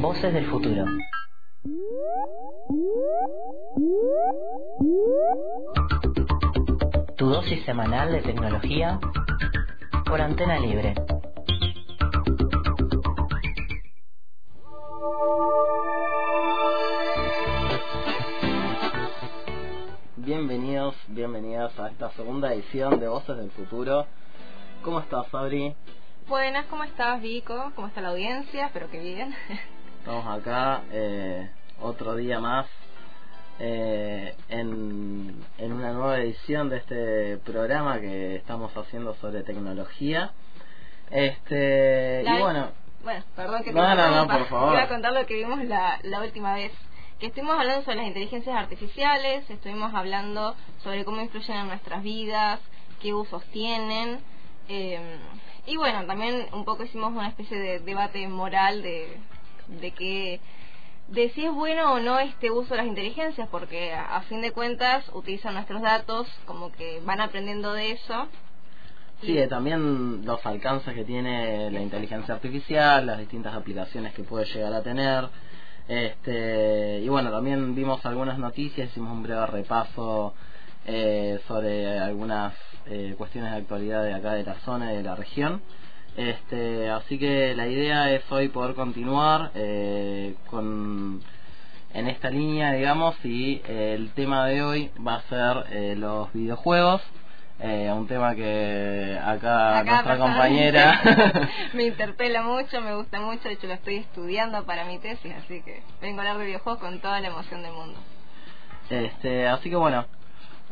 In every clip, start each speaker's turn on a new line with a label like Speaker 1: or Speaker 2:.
Speaker 1: Voces del futuro. Tu dosis semanal de tecnología por antena libre.
Speaker 2: Bienvenidos, bienvenidas a esta segunda edición de Voces del Futuro. ¿Cómo estás, Fabri?
Speaker 3: Buenas, ¿cómo estás, Vico? ¿Cómo está la audiencia? Espero que bien.
Speaker 2: Estamos acá eh, otro día más eh, en, en una nueva edición de este programa que estamos haciendo sobre tecnología. Este,
Speaker 3: La-
Speaker 2: y bueno,
Speaker 3: Bueno, perdón que te
Speaker 2: No, no, no, por favor.
Speaker 3: Iba a contar lo que vimos la, la última vez. Que estuvimos hablando sobre las inteligencias artificiales, estuvimos hablando sobre cómo influyen en nuestras vidas, qué usos tienen. eh, y bueno, también un poco hicimos una especie de debate moral de, de que de si es bueno o no este uso de las inteligencias, porque a, a fin de cuentas utilizan nuestros datos, como que van aprendiendo de eso.
Speaker 2: sí, eh, también los alcances que tiene la inteligencia artificial, las distintas aplicaciones que puede llegar a tener. Este, y bueno, también vimos algunas noticias, hicimos un breve repaso eh, sobre algunas eh, cuestiones de actualidad de acá de la zona y de la región. Este, así que la idea es hoy poder continuar eh, con en esta línea, digamos, y eh, el tema de hoy va a ser eh, los videojuegos. Eh, un tema que acá,
Speaker 3: Acá
Speaker 2: nuestra compañera
Speaker 3: me interpela mucho, me gusta mucho, de hecho lo estoy estudiando para mi tesis, así que vengo a hablar de videojuegos con toda la emoción del mundo.
Speaker 2: Este, así que bueno,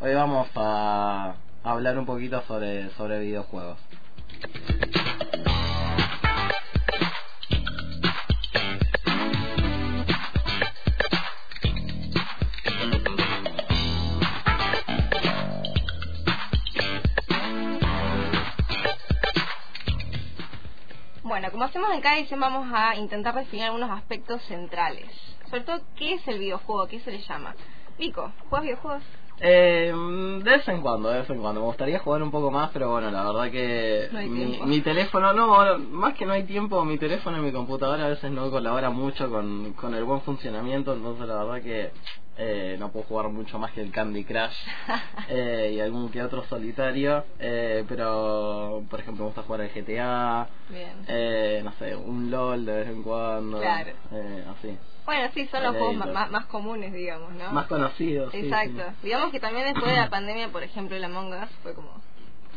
Speaker 2: hoy vamos a hablar un poquito sobre, sobre videojuegos.
Speaker 3: Como hacemos en cada edición vamos a intentar definir algunos aspectos centrales. Sobre todo, ¿qué es el videojuego? ¿Qué se le llama? Vico, ¿juegas videojuegos?
Speaker 2: Eh, de vez en cuando, de vez en cuando. Me gustaría jugar un poco más, pero bueno, la verdad que
Speaker 3: No
Speaker 2: mi, teléfono, no, más que no hay tiempo, mi teléfono y mi computadora a veces no colabora mucho con, con el buen funcionamiento, entonces la verdad que eh, no puedo jugar mucho más que el Candy Crush eh, y algún que otro solitario, eh, pero por ejemplo me gusta jugar al GTA,
Speaker 3: Bien.
Speaker 2: eh, no sé, un LOL de vez en cuando,
Speaker 3: Claro.
Speaker 2: eh, así.
Speaker 3: Bueno, sí, son los juegos ma- más, comunes, digamos, ¿no?
Speaker 2: Más conocidos. sí,
Speaker 3: Exacto.
Speaker 2: sí.
Speaker 3: Digamos que también después de la pandemia, por ejemplo, el Among Us fue como...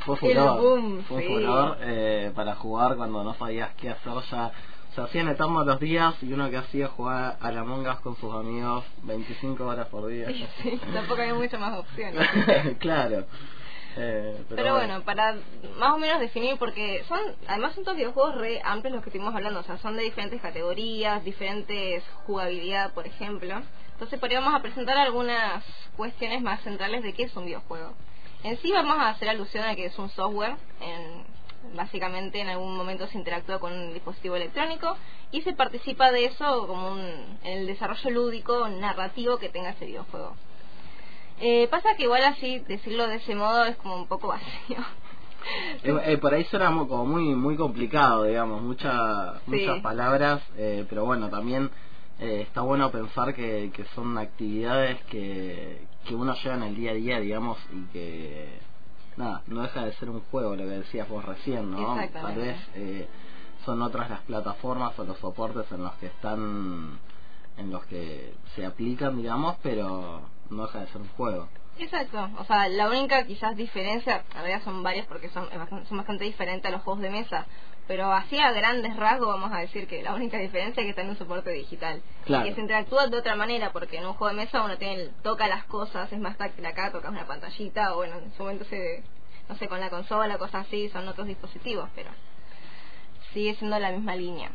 Speaker 2: Fue
Speaker 3: El
Speaker 2: furor,
Speaker 3: boom,
Speaker 2: fue
Speaker 3: sí.
Speaker 2: furor eh, para jugar cuando no sabías qué hacer ya. Se hacían eternos los días y uno que hacía jugar a la Among Us con sus amigos 25 horas por día.
Speaker 3: Sí, sí, tampoco hay muchas más opciones.
Speaker 2: claro. Eh, pero,
Speaker 3: Pero bueno, para más o menos definir, porque son, además son todos videojuegos re amplios los que estuvimos hablando, o sea, son de diferentes categorías, diferentes jugabilidad, por ejemplo. Entonces, por ahí vamos a presentar algunas cuestiones más centrales de qué es un videojuego. En sí vamos a hacer alusión a que es un software, en, básicamente en algún momento se interactúa con un dispositivo electrónico y se participa de eso como un, en el desarrollo lúdico, narrativo que tenga ese videojuego. Eh, pasa que igual así, decirlo de ese modo es como un poco vacío.
Speaker 2: Eh, eh, por ahí suena como muy muy complicado, digamos, mucha,
Speaker 3: Sí.
Speaker 2: muchas palabras, eh, pero bueno, también eh, está bueno pensar que, que son actividades que, que uno lleva en el día a día, digamos, y que nada, no deja de ser un juego, lo que decías vos recién, ¿no? Tal vez eh, son otras las plataformas o los soportes en los que están, en los que se aplican, digamos, pero no deja de ser un juego.
Speaker 3: Exacto, o sea, la única quizás diferencia, en realidad son varias porque son, son bastante diferentes a los juegos de mesa, pero así a grandes rasgos vamos a decir que la única diferencia es que está en un soporte digital.
Speaker 2: Claro.
Speaker 3: Y que se interactúa de otra manera, porque en un juego de mesa uno tiene toca las cosas, es más táctil acá, tocas una pantallita, o bueno, en su momento se, no sé, con la consola, cosas así, son otros dispositivos, pero sigue siendo la misma línea.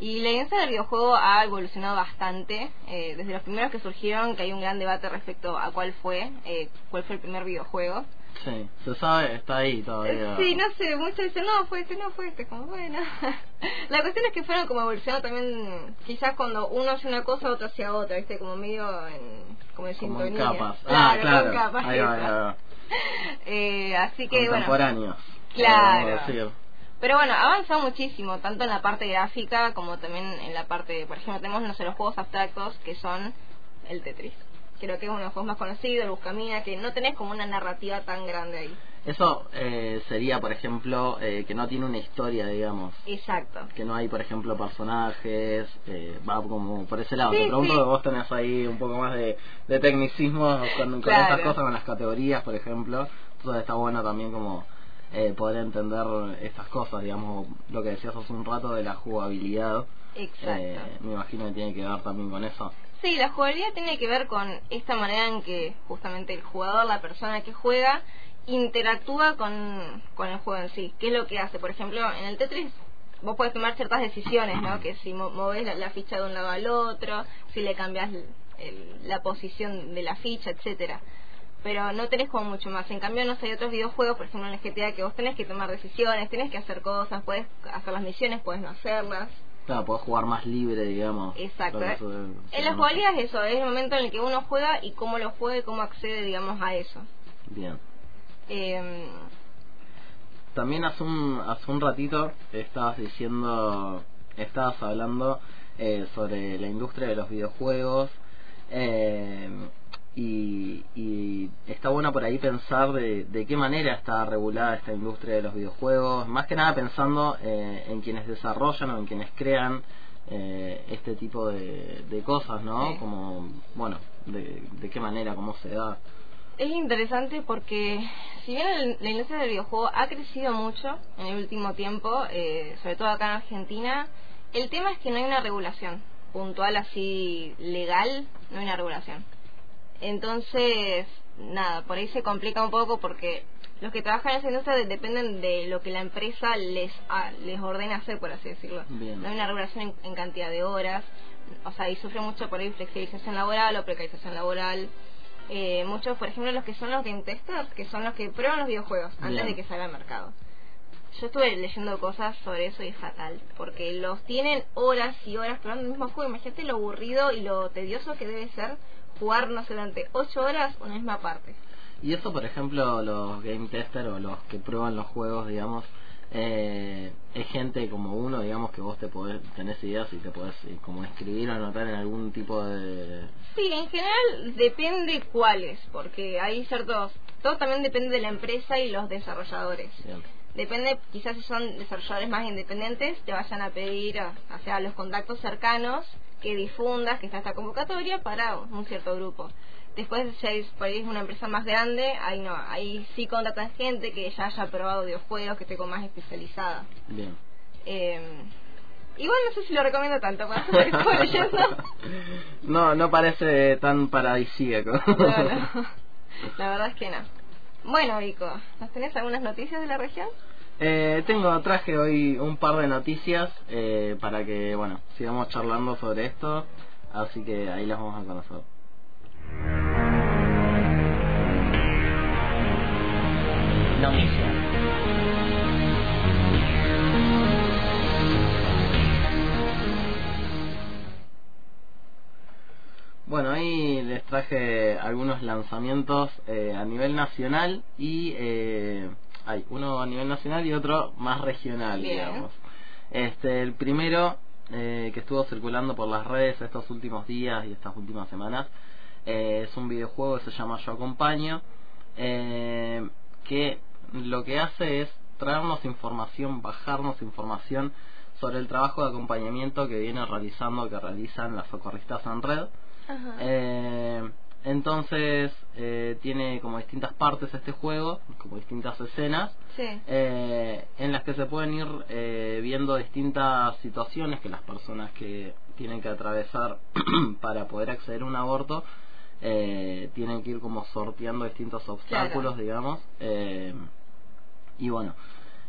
Speaker 3: Y la idea del videojuego ha evolucionado bastante, eh, desde los primeros que surgieron, que hay un gran debate respecto a cuál fue, eh, cuál fue el primer videojuego.
Speaker 2: Sí, se sabe, está ahí todavía.
Speaker 3: Sí, no sé, muchos dicen, no, fue este, no, fue este, como bueno. la cuestión es que fueron como evolucionando también, quizás cuando uno hace una cosa, otro hacía otra, ¿viste? Como medio en, como en
Speaker 2: Como en
Speaker 3: sintonía.
Speaker 2: capas. Ah, claro.
Speaker 3: con capas,
Speaker 2: Ahí va, ahí va.
Speaker 3: Eh, así que, bueno,
Speaker 2: Contemporáneos.
Speaker 3: Claro. Pero bueno, ha avanzado muchísimo, tanto en la parte gráfica como también en la parte, por ejemplo, tenemos no sé, los juegos abstractos que son el Tetris. Creo que es uno de los juegos más conocidos, el Buscamina, que no tenés como una narrativa tan grande ahí.
Speaker 2: Eso eh, sería, por ejemplo, eh, que no tiene una historia, digamos.
Speaker 3: Exacto.
Speaker 2: Que no hay, por ejemplo, personajes. Eh, va como por ese lado.
Speaker 3: Sí,
Speaker 2: Te pregunto
Speaker 3: sí.
Speaker 2: que vos tenés ahí un poco más de, de tecnicismo con, con
Speaker 3: Claro.
Speaker 2: estas cosas, con las categorías, por ejemplo. Entonces está bueno también como eh, poder entender estas cosas, digamos, lo que decías hace un rato de la jugabilidad.
Speaker 3: Exacto.
Speaker 2: Eh, me imagino que tiene que ver también con eso.
Speaker 3: Sí, la jugabilidad tiene que ver con esta manera en que justamente el jugador, la persona que juega, interactúa con, con el juego en sí. ¿Qué es lo que hace? Por ejemplo, en el Tetris vos podés tomar ciertas decisiones, ¿no? Que si mo- movés la, la ficha de un lado al otro, si le cambias la posición de la ficha, etcétera pero no tenés como mucho más. En cambio, no sé, hay otros videojuegos, por ejemplo en el GTA, que vos tenés que tomar decisiones, tenés que hacer cosas, puedes hacer las misiones, puedes no hacerlas.
Speaker 2: Claro, podés jugar más libre, digamos.
Speaker 3: Exacto. En la
Speaker 2: conoce.
Speaker 3: jugabilidad es eso, es el momento en el que uno juega y cómo lo juega y cómo accede, digamos, a eso.
Speaker 2: Bien.
Speaker 3: Eh,
Speaker 2: También hace un, hace un ratito estabas diciendo, estabas hablando eh, sobre la industria de los videojuegos eh, y, y está bueno por ahí pensar de, de qué manera está regulada esta industria de los videojuegos, más que nada pensando eh, en quienes desarrollan o en quienes crean eh, este tipo de, de cosas, ¿no?
Speaker 3: Sí.
Speaker 2: Como, bueno, de, de qué manera, cómo se da.
Speaker 3: es interesante porque si bien el- la industria del videojuego ha crecido mucho en el último tiempo, eh, sobre todo acá en Argentina, el tema es que no hay una regulación puntual así legal, no hay una regulación. Entonces, nada, por ahí se complica un poco porque los que trabajan en esa industria de- dependen de lo que la empresa les a- les ordena hacer, por así decirlo.
Speaker 2: Bien.
Speaker 3: No hay una regulación en, en cantidad de horas, o sea, y sufre mucho por ahí flexibilización laboral o precarización laboral. Eh, muchos, por ejemplo, los que son los game testers, que son los que prueban los videojuegos antes de que salga al mercado. Yo estuve leyendo cosas sobre eso y es fatal, porque los tienen horas y horas probando el mismo juego. Imagínate lo aburrido y lo tedioso que debe ser jugar, no sé, durante 8 horas una misma parte.
Speaker 2: Y eso, por ejemplo, los game testers o los que prueban los juegos, digamos, eh, es gente como uno, digamos, que vos te podés, tenés ideas y te podés eh, como escribir o anotar en algún tipo de...
Speaker 3: Sí, en general depende cuáles, porque hay ciertos... Todo también depende de la empresa y los desarrolladores.
Speaker 2: Bien.
Speaker 3: Depende, quizás si son desarrolladores más independientes, te vayan a pedir, o sea, los contactos cercanos, que difundas que está esta convocatoria para un cierto grupo. Después, si es, por ahí es una empresa más grande, ahí no, ahí sí contratan gente que ya haya probado videojuegos, que esté como más especializada.
Speaker 2: Bien.
Speaker 3: Eh, igual no sé si lo recomiendo tanto, para leyendo.
Speaker 2: no, no parece tan paradisíaco.
Speaker 3: No, no. La verdad es que no. Bueno, Vico, ¿nos tenés algunas noticias de la región?
Speaker 2: Eh, tengo, traje hoy un par de noticias eh, para que, bueno, sigamos charlando sobre esto, así que ahí las vamos a conocer.
Speaker 1: Noticias.
Speaker 2: Bueno, ahí les traje algunos lanzamientos eh, a nivel nacional y eh, hay uno a nivel nacional y otro más regional,
Speaker 3: Bien.
Speaker 2: digamos. Este, el primero eh, que estuvo circulando por las redes estos últimos días y estas últimas semanas eh, es un videojuego que se llama Yo Acompaño, eh, que lo que hace es traernos información, bajarnos información sobre el trabajo de acompañamiento que viene realizando, que realizan las socorristas en red.
Speaker 3: Ajá.
Speaker 2: Eh, entonces eh, tiene como distintas partes este juego, como distintas escenas,
Speaker 3: sí.
Speaker 2: eh, en las que se pueden ir eh, viendo distintas situaciones que las personas que tienen que atravesar para poder acceder a un aborto eh, tienen que ir como sorteando distintos obstáculos, digamos. eh, y bueno,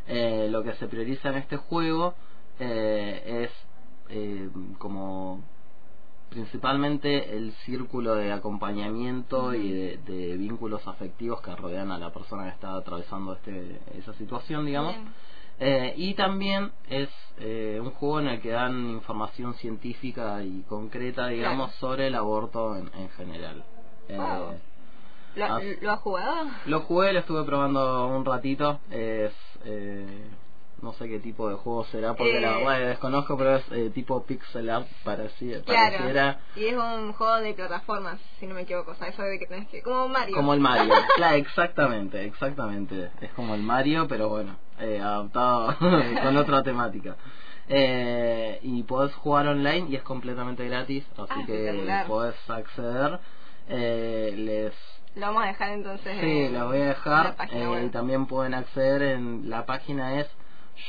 Speaker 2: eh, lo que se prioriza en este juego eh, es eh, como principalmente el círculo de acompañamiento y de, de vínculos afectivos que rodean a la persona que está atravesando este, esa situación, digamos. Eh, y también es eh, un juego en el que dan información científica y concreta, digamos, sobre el aborto en, en general. Eh.
Speaker 3: ¿Lo,
Speaker 2: ah.
Speaker 3: ¿Lo has jugado?
Speaker 2: lo jugué, lo estuve probando un ratito. Es, eh, no sé qué tipo de juego será, porque la
Speaker 3: Eh.
Speaker 2: verdad desconozco, pero es eh, tipo pixel art, pareci-
Speaker 3: Claro.
Speaker 2: pareciera
Speaker 3: Y es un juego de plataformas, si no me equivoco. O sea, eso de que tenés que. Como Mario.
Speaker 2: como el Mario. claro, exactamente, exactamente. Es como el Mario, pero bueno, eh, adaptado con otra temática. Eh, y podés jugar online y es completamente gratis, así
Speaker 3: Ah,
Speaker 2: que podés acceder. Les
Speaker 3: Lo vamos a dejar entonces.
Speaker 2: Sí,
Speaker 3: en
Speaker 2: la voy a dejar. eh, y también pueden acceder en la página es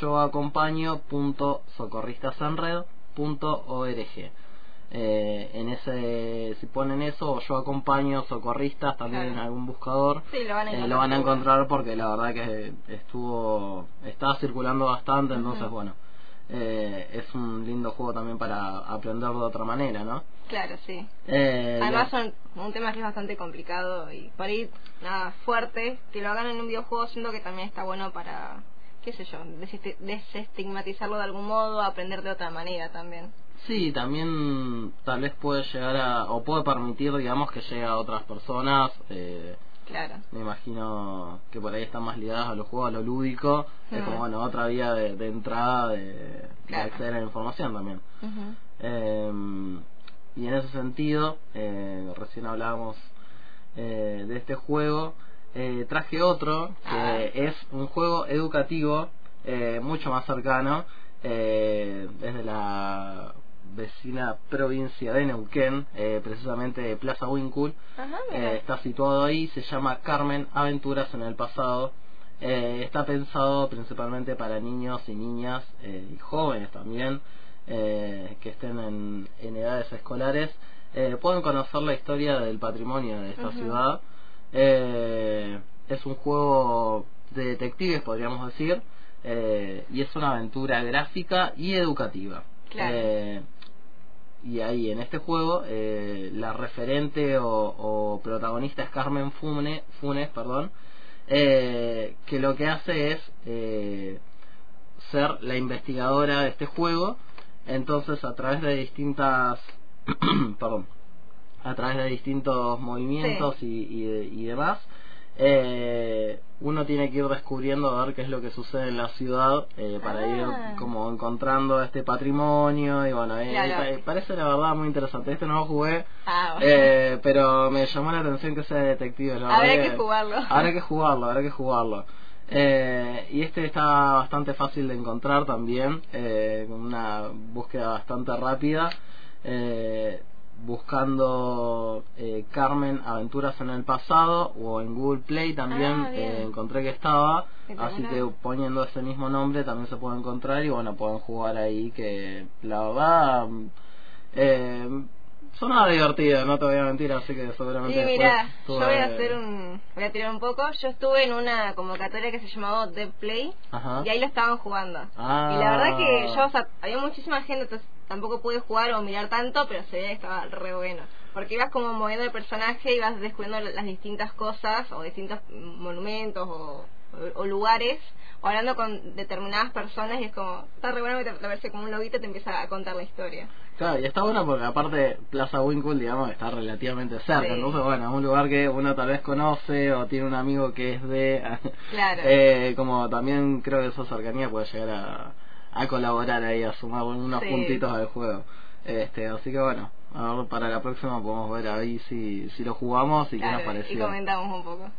Speaker 2: yoacompaño.socorristasenred.org. Eh, en ese, si ponen eso, o yo acompaño socorristas también
Speaker 3: Claro.
Speaker 2: en algún buscador,
Speaker 3: Sí, lo van a
Speaker 2: eh,
Speaker 3: encontrar.
Speaker 2: lo van a
Speaker 3: seguro.
Speaker 2: encontrar porque la verdad que estuvo, estaba circulando bastante, entonces bueno, eh, es un lindo juego también para aprender de otra manera, ¿no?
Speaker 3: Claro, sí.
Speaker 2: Eh,
Speaker 3: Además son un tema que es bastante complicado y por ahí, nada, fuerte, que lo hagan en un videojuego siento que también está bueno para, qué sé yo, desesti- desestigmatizarlo de algún modo, aprender de otra manera también.
Speaker 2: Sí, también tal vez puede llegar a, o puede permitir, digamos, que llegue a otras personas. Eh,
Speaker 3: Claro.
Speaker 2: me imagino que por ahí están más ligadas a los juegos, a lo lúdico. Es como, bueno, otra vía de, de entrada de, acceder a la información también. Eh, y en ese sentido, eh, recién hablábamos eh, de este juego, eh, traje otro que
Speaker 3: Ah.
Speaker 2: es un juego educativo eh, mucho más cercano, eh, desde la vecina provincia de Neuquén, eh, precisamente Plaza.
Speaker 3: Ajá, mira.
Speaker 2: Eh, está situado ahí, se llama Carmen Aventuras en el pasado. Eh, está pensado principalmente para niños y niñas eh, y jóvenes también eh, que estén en, en edades escolares. Pueden conocer la historia del patrimonio de esta ciudad. Eh, es un juego de detectives, podríamos decir, eh, y es una aventura gráfica y educativa.
Speaker 3: Claro.
Speaker 2: Eh, y ahí en este juego eh, la referente o, o protagonista es Carmen Fune, Funes, perdón, eh, que lo que hace es eh, ser la investigadora de este juego. Entonces a través de distintas, perdón, a través de distintos movimientos y, y, de- y demás, eh, uno tiene que ir descubriendo a ver qué es lo que sucede en la ciudad eh, para
Speaker 3: Ah.
Speaker 2: ir como encontrando este patrimonio y bueno, eh,
Speaker 3: Claro.
Speaker 2: parece la verdad muy interesante. Este no lo jugué,
Speaker 3: Ah, bueno.
Speaker 2: pero me llamó la atención que sea detective. la
Speaker 3: Habrá que jugarlo.
Speaker 2: Habrá que jugarlo, habrá que jugarlo. Eh, y este está bastante fácil de encontrar también, eh, con una búsqueda bastante rápida. Eh, buscando eh, Carmen Aventuras en el pasado o en Google Play también
Speaker 3: Ah,
Speaker 2: eh, encontré que estaba. Así que poniendo ese mismo nombre también se puede encontrar y bueno pueden jugar ahí que la verdad mm, eh, sonaba divertido no te voy a mentir así que seguramente
Speaker 3: Sí, mira, yo voy a hacer un. Voy a tirar un poco. Yo estuve en una convocatoria que se llamaba Dev Play
Speaker 2: Ajá.
Speaker 3: y ahí lo estaban jugando.
Speaker 2: Ah.
Speaker 3: Y la verdad que yo, o sea, había muchísima gente, entonces tampoco pude jugar o mirar tanto, pero se veía que estaba re bueno. Porque ibas como moviendo el personaje, ibas descubriendo las distintas cosas o distintos monumentos o, o- o lugares, o hablando con determinadas personas y es como, está re bueno que te, te aparece como un lobito y te empieza a contar la historia.
Speaker 2: Claro, y está bueno porque aparte Plaza Winkle, digamos, está relativamente cerca.
Speaker 3: Sí.
Speaker 2: Entonces, bueno, es un lugar que uno tal vez conoce o tiene un amigo que es de...
Speaker 3: Claro.
Speaker 2: eh, como también creo que esa cercanía puede llegar a, a colaborar ahí, a sumar unos
Speaker 3: Sí.
Speaker 2: puntitos al juego. Este, así que bueno, a ver, para la próxima podemos ver ahí si, si lo jugamos y qué nos
Speaker 3: y
Speaker 2: pareció.
Speaker 3: comentamos un poco.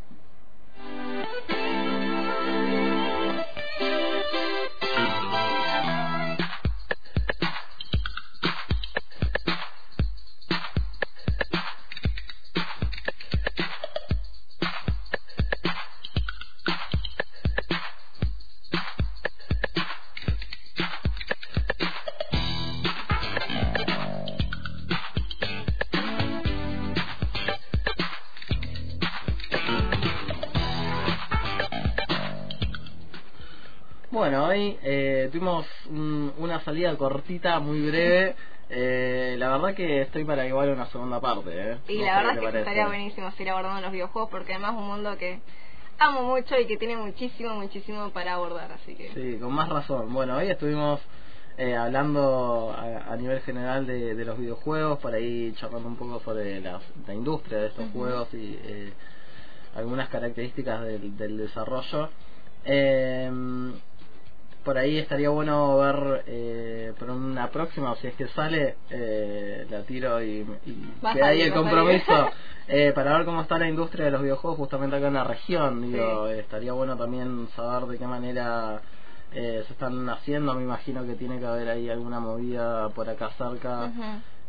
Speaker 2: Bueno, hoy eh, tuvimos un- una salida cortita, muy breve. Eh, la verdad que estoy para igual una segunda parte. ¿eh?
Speaker 3: Y
Speaker 2: No
Speaker 3: la verdad es que estaría buenísimo seguir abordando los videojuegos porque además es un mundo que amo mucho y que tiene muchísimo, muchísimo para abordar, así que...
Speaker 2: Sí, con más razón. Bueno, hoy estuvimos eh, hablando a, a nivel general de, de los videojuegos, por ahí charlando un poco sobre la, la industria de estos juegos y eh, algunas características del, del desarrollo. Eh, por ahí estaría bueno ver eh, por una próxima, o si es que sale, eh, la tiro y, y
Speaker 3: Va a
Speaker 2: que hay
Speaker 3: salir,
Speaker 2: el compromiso eh, para ver cómo está la industria de los videojuegos justamente acá en la región. Digo, eh, estaría bueno también saber de qué manera eh, se están haciendo. Me imagino que tiene que haber ahí alguna movida por acá cerca.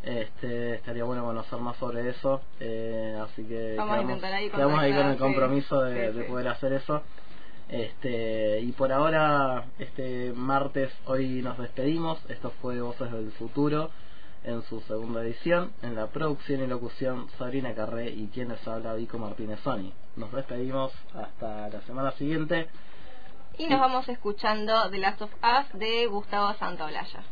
Speaker 2: Este, estaría bueno conocer más sobre eso, eh, así que
Speaker 3: Vamos
Speaker 2: quedamos,
Speaker 3: ahí
Speaker 2: quedamos ahí con el
Speaker 3: sí.
Speaker 2: compromiso de,
Speaker 3: Sí,
Speaker 2: de
Speaker 3: sí.
Speaker 2: poder hacer eso. Este, y por ahora, este martes, hoy nos despedimos. Esto fue Voces del Futuro en su segunda edición. En la producción y locución, Sabrina Carré y quien les habla, Vico Martínez Sony. Nos despedimos hasta la semana siguiente.
Speaker 3: Y nos vamos escuchando The Last of Us de Gustavo Santaolalla.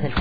Speaker 1: Del